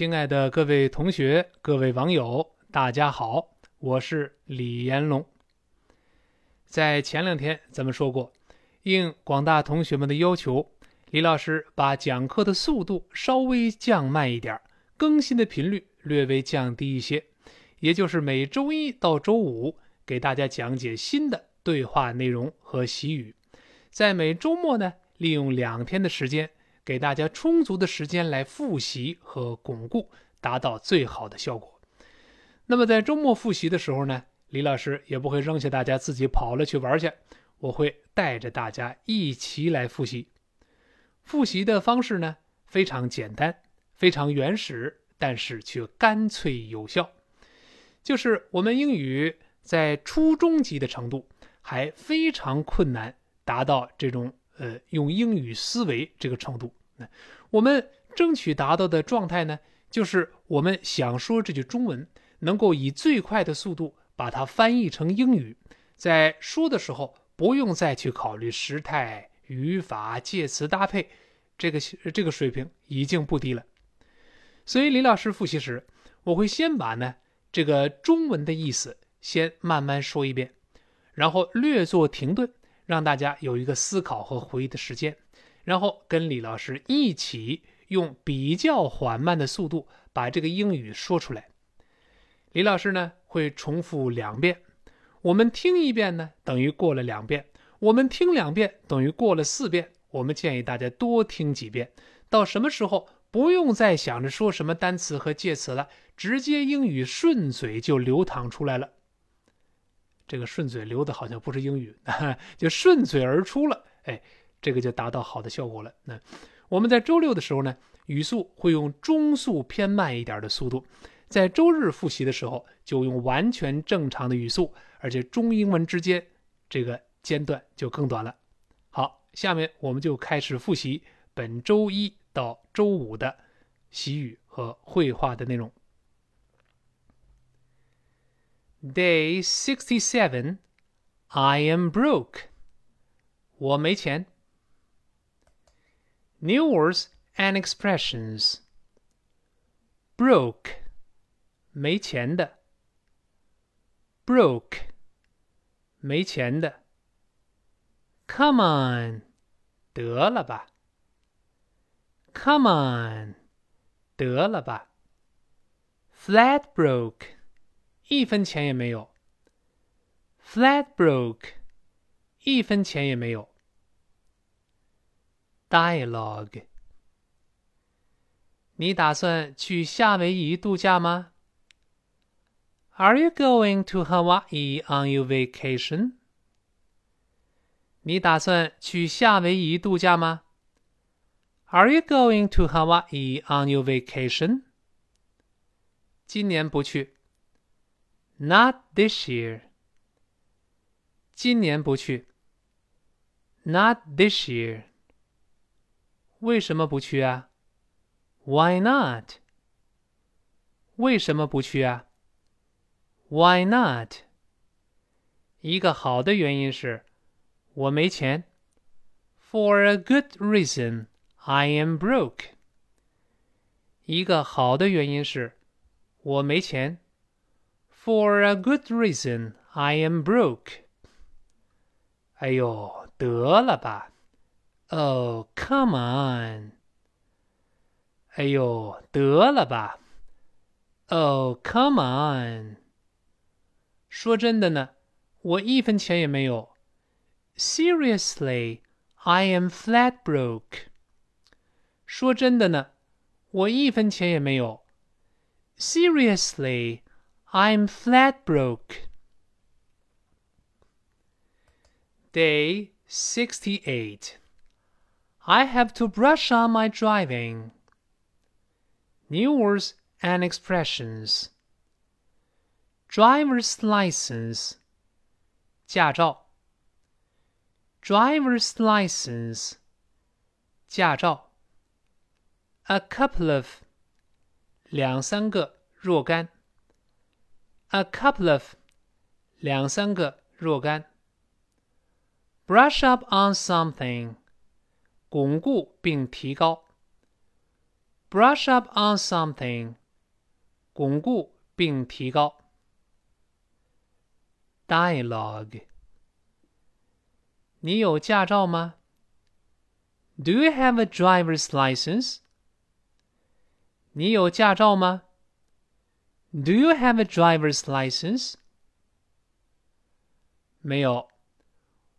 亲爱的各位同学、各位网友，大家好，我是李延龙。在前两天咱们说过，应广大同学们的要求，李老师把讲课的速度稍微降慢一点，更新的频率略微降低一些，也就是每周一到周五给大家讲解新的对话内容和习语，在每周末呢，利用两天的时间。给大家充足的时间来复习和巩固，达到最好的效果。那么在周末复习的时候呢，李老师也不会扔下大家自己跑了去玩去，我会带着大家一起来复习。复习的方式呢非常简单，非常原始，但是却干脆有效。就是我们英语在初中级的程度还非常困难，达到这种。呃，用英语思维这个程度，那我们争取达到的状态呢，就是我们想说这句中文，能够以最快的速度把它翻译成英语，在说的时候不用再去考虑时态、语法、介词搭配，这个这个水平已经不低了。所以李老师复习时，我会先把呢这个中文的意思先慢慢说一遍，然后略作停顿。让大家有一个思考和回忆的时间，然后跟李老师一起用比较缓慢的速度把这个英语说出来。李老师呢会重复两遍，我们听一遍呢等于过了两遍，我们听两遍等于过了四遍。我们建议大家多听几遍，到什么时候不用再想着说什么单词和介词了，直接英语顺嘴就流淌出来了。这个顺嘴流的好像不是英语，就顺嘴而出了，哎，这个就达到好的效果了。那我们在周六的时候呢，语速会用中速偏慢一点的速度；在周日复习的时候，就用完全正常的语速，而且中英文之间这个间断就更短了。好，下面我们就开始复习本周一到周五的习语和绘画的内容。Day sixty-seven. I am broke. 我没钱。New words and expressions. Broke. 没钱的。Broke. 没钱的。Come on. 得了吧。Come on. 得了吧。Flat broke. 一分钱也没有，flat broke，一分钱也没有。Dialogue，你打算去夏威夷度假吗？Are you going to Hawaii on your vacation？你打算去夏威夷度假吗？Are you going to Hawaii on your vacation？今年不去。 Not this year. 今年不去。Not this year. 为什么不去啊？Why not? 为什么不去啊？Why not? 一个好的原因是，我没钱。For a good reason, I am broke. 一个好的原因是，我没钱。 For a good reason, I am broke. 哎呦，得了吧！Oh, come on. 哎呦，得了吧！Oh, come on. 说真的呢，我一分钱也没有。Seriously, I am flat broke. 说真的呢，我一分钱也没有。Seriously. I'm flat broke. Day 68. I have to brush on my driving. New words and expressions. Driver's license. 驾照 driver's license 驾照 a couple of 两三个若干 a couple of 两三个若干。brush up on something 巩固并提高。 brush up on something，巩固并提高。Dialogue，你有驾照吗？Do you have a driver's license？你有驾照吗 ？Do you have a driver's license？没有，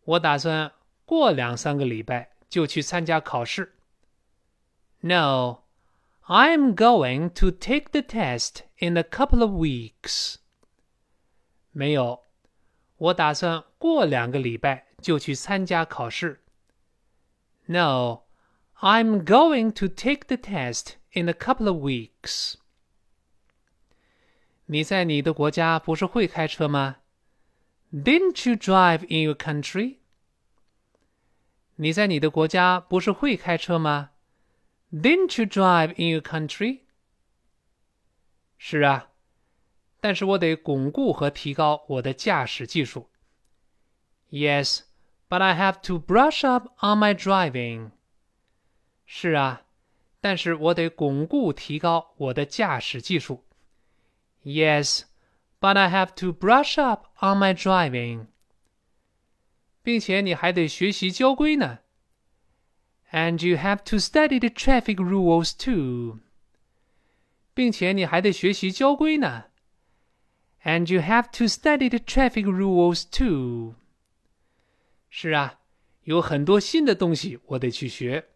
我打算过两三个礼拜就去参加考试。No, I'm going to take the test in a couple of weeks. 没有，我打算过两个礼拜就去参加考试。No, I'm going to take the test in a couple of weeks. 你在你的国家不是会开车吗？Didn't you drive in your country? 你在你的国家不是会开车吗？Didn't you drive in your country? 是啊，但是我得巩固和提高我的驾驶技术。Yes, but I have to brush up on my driving. 是啊，但是我得巩固提高我的驾驶技术。Yes, but I have to brush up on my driving. 并且你还得学习交规呢。And you have to study the traffic rules too. 并且你还得学习交规呢。And you have to study the traffic rules too. 是啊，有很多新的东西我得去学。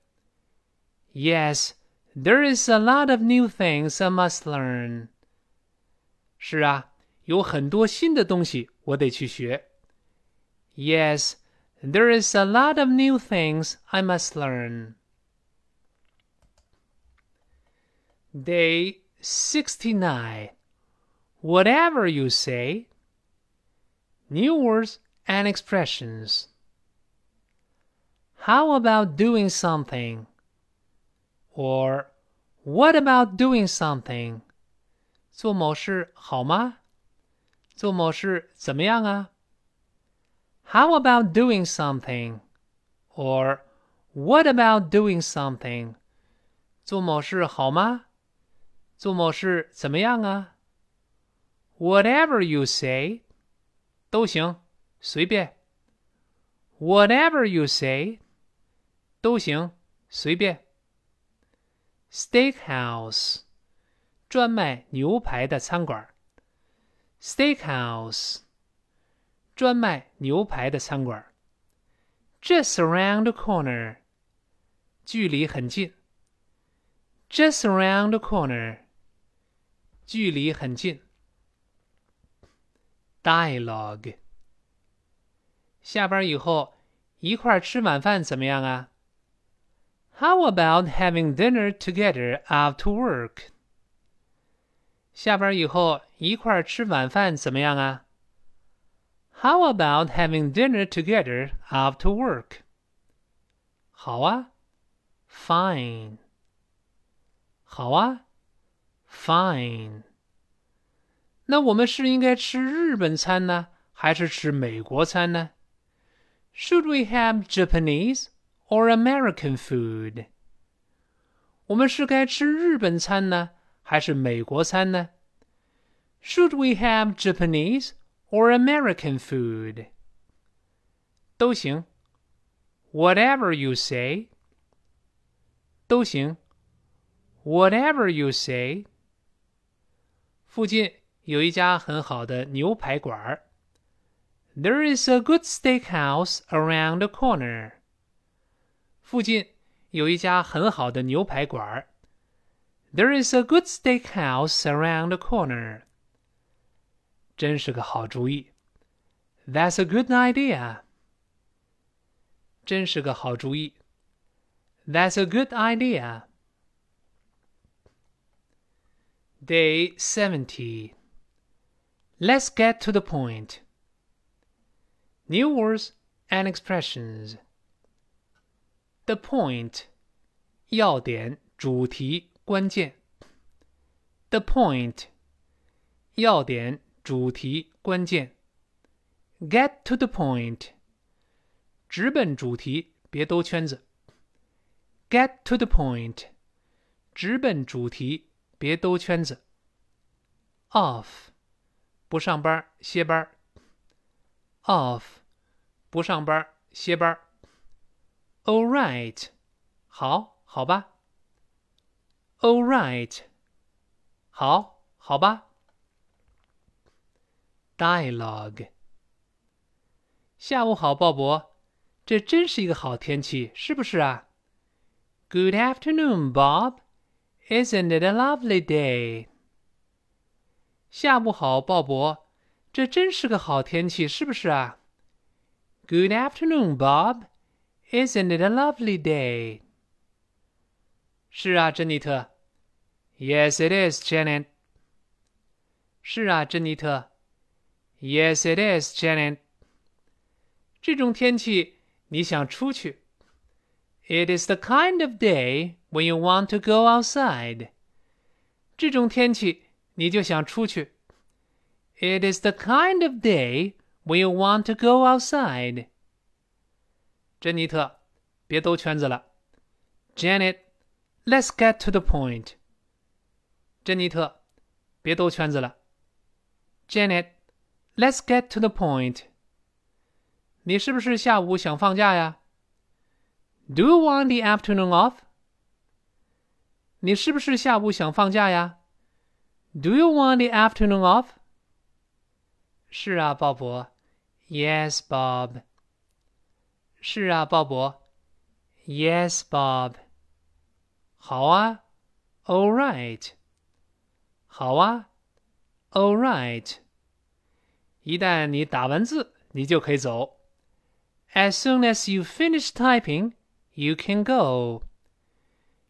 Yes, there is a lot of new things I must learn. 是啊，有很多新的东西我得去学。Yes, there is a lot of new things I must learn. Day 69. Whatever you say. New words and expressions. How about doing something? Or what about doing something? 做某事好吗？做某事怎么样啊？how about doing something? Or what about doing something? 做某事好吗？做某事怎么样啊？Whatever you say，都行，随便。Whatever you say，都行，随便。Steakhouse， 专卖牛排的餐馆。Steakhouse。专卖牛排的餐馆，just around the corner，距离很近。just around the corner，距离很近。dialogue，下班以后一块儿吃晚饭怎么样啊？How about having dinner together after work？ 下班以后一块儿吃晚饭怎么样啊？how about having dinner together after work? 好啊，fine。好啊，fine。那我们是应该吃日本餐呢，还是吃美国餐呢？Should we have Japanese or American food？我们是该吃日本餐呢， 还是美国餐呢？Should we have Japanese or American food. 都行，whatever you say. 都行，whatever you say. 附近有一家很好的牛排馆儿。There is a good steakhouse around the corner. 附近有一家很好的牛排馆儿。 There is a good steakhouse around the corner. 真是个好主意。That's a good idea。真是个好主意。That's a good idea. Day 70. Let's get to the point. New words and expressions. The point. 要点、主题、 关键。The point. 要点、主题关键，get to the point，直奔主题，别兜圈子。get to the point， 直奔主题，别兜圈子。Off，不上班歇班。Off，不上班歇班。All right，好，好吧。 All right，好，好吧。Dialogue，下午好，鲍勃。这真是一个好天气，是不是啊？Good afternoon, Bob. Isn't it a lovely day? 下午好，鲍勃。这真是个好天气，是不是啊？Good afternoon, Bob. Isn't it a lovely day? 是啊，珍妮特。 Yes, it is, Janet. 是啊，珍妮特。Yes, it is, Janet. 这种天气。你想出去。It is the kind of day when you want to go outside. 这种天气你就想出去。It is the kind of day when you want to go outside. 珍妮特，别兜圈子了。Janet, let's get to the point. 珍妮特，别兜圈子了。Janet, let's get to the point. 你是不是下午想放假呀？Do you want the afternoon off？你是不是下午想放假呀？Do you want the afternoon off？是啊，鲍勃。Yes, Bob。是啊，鲍勃。Yes, Bob。好啊。All right。 好啊。All right。一旦你打完字，你就可以走。As soon as you finish typing, you can go.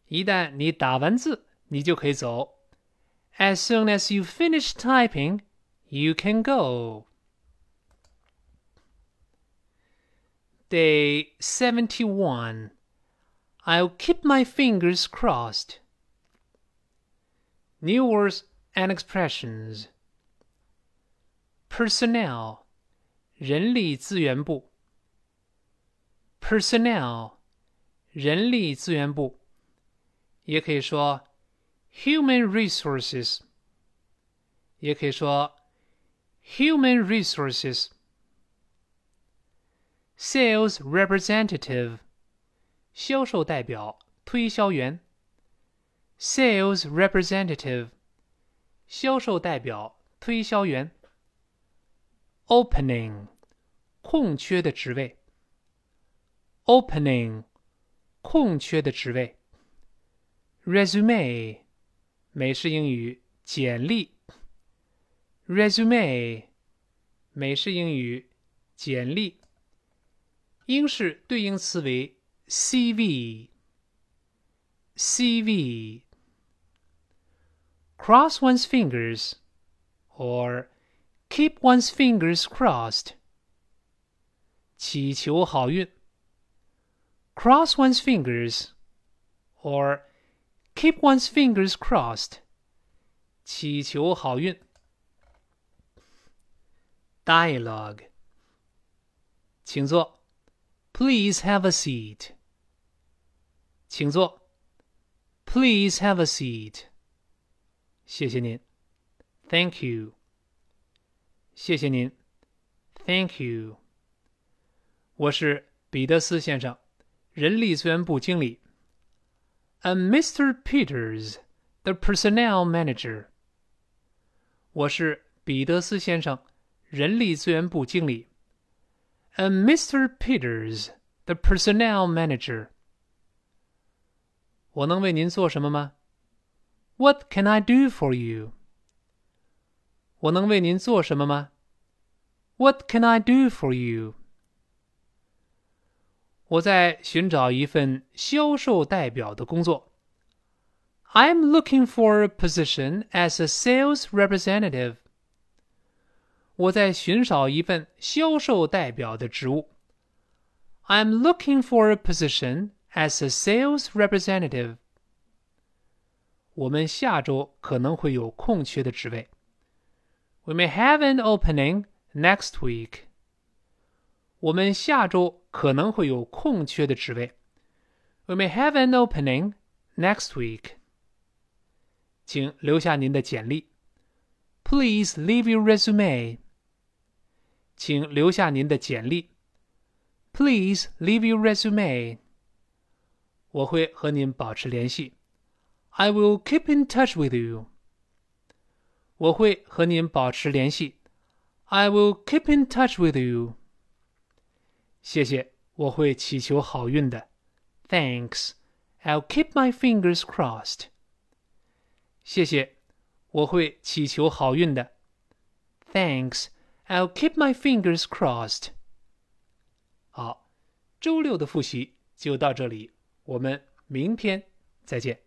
一旦你打完字，你就可以走。As soon as you finish typing, you can go. Day 71. I'll keep my fingers crossed. New words and expressions. Personnel 人力资源部 personnel 人力资源部，也可以说 human resources，也可以说 human resources。sales representative 销售代表、推销员。sales representative 销售代表、推销员。opening 空缺的职位。opening 空缺的职位，resume 美式英语简历，resume 美式英语简历，英式对应词为 CV。CV cross one's fingers or keep one's fingers crossed 祈求好运 cross one's fingers or keep one's fingers crossed. 祈求好运。Dialogue，请坐。Please have a seat. 请坐。Please have a seat. 谢谢您。Thank you. 谢谢您。Thank you. 我是彼得斯先生。人力资源部经理。I'm Mr. Peters, the personnel manager. 我是彼得斯先生，人力资源部经理。I'm Mr. Peters, the personnel manager. 我能为您做什么吗 ？What can I do for you? 我能为您做什么吗？What can I do for you? 我在寻找一份销售代表的工作。I'm looking for a position as a sales representative. 我在寻找一份销售代表的职务。I'm looking for a position as a sales representative. 我们下周可能会有空缺的职位。We may have an opening next week. 我们下周可能会有空缺的职位。We may have an opening next week. 请留下您的简历。Please leave your resume. 请留下您的简历。Please leave your resume. 我会和您保持联系。 I will keep in touch with you. 我会和您保持联系。I will keep in touch with you. 谢谢，我会祈求好运的。Thanks. I'll keep my fingers crossed. 谢谢，我会祈求好运的。Thanks. I'll keep my fingers crossed. 好，周六的复习就到这里，我们明天再见。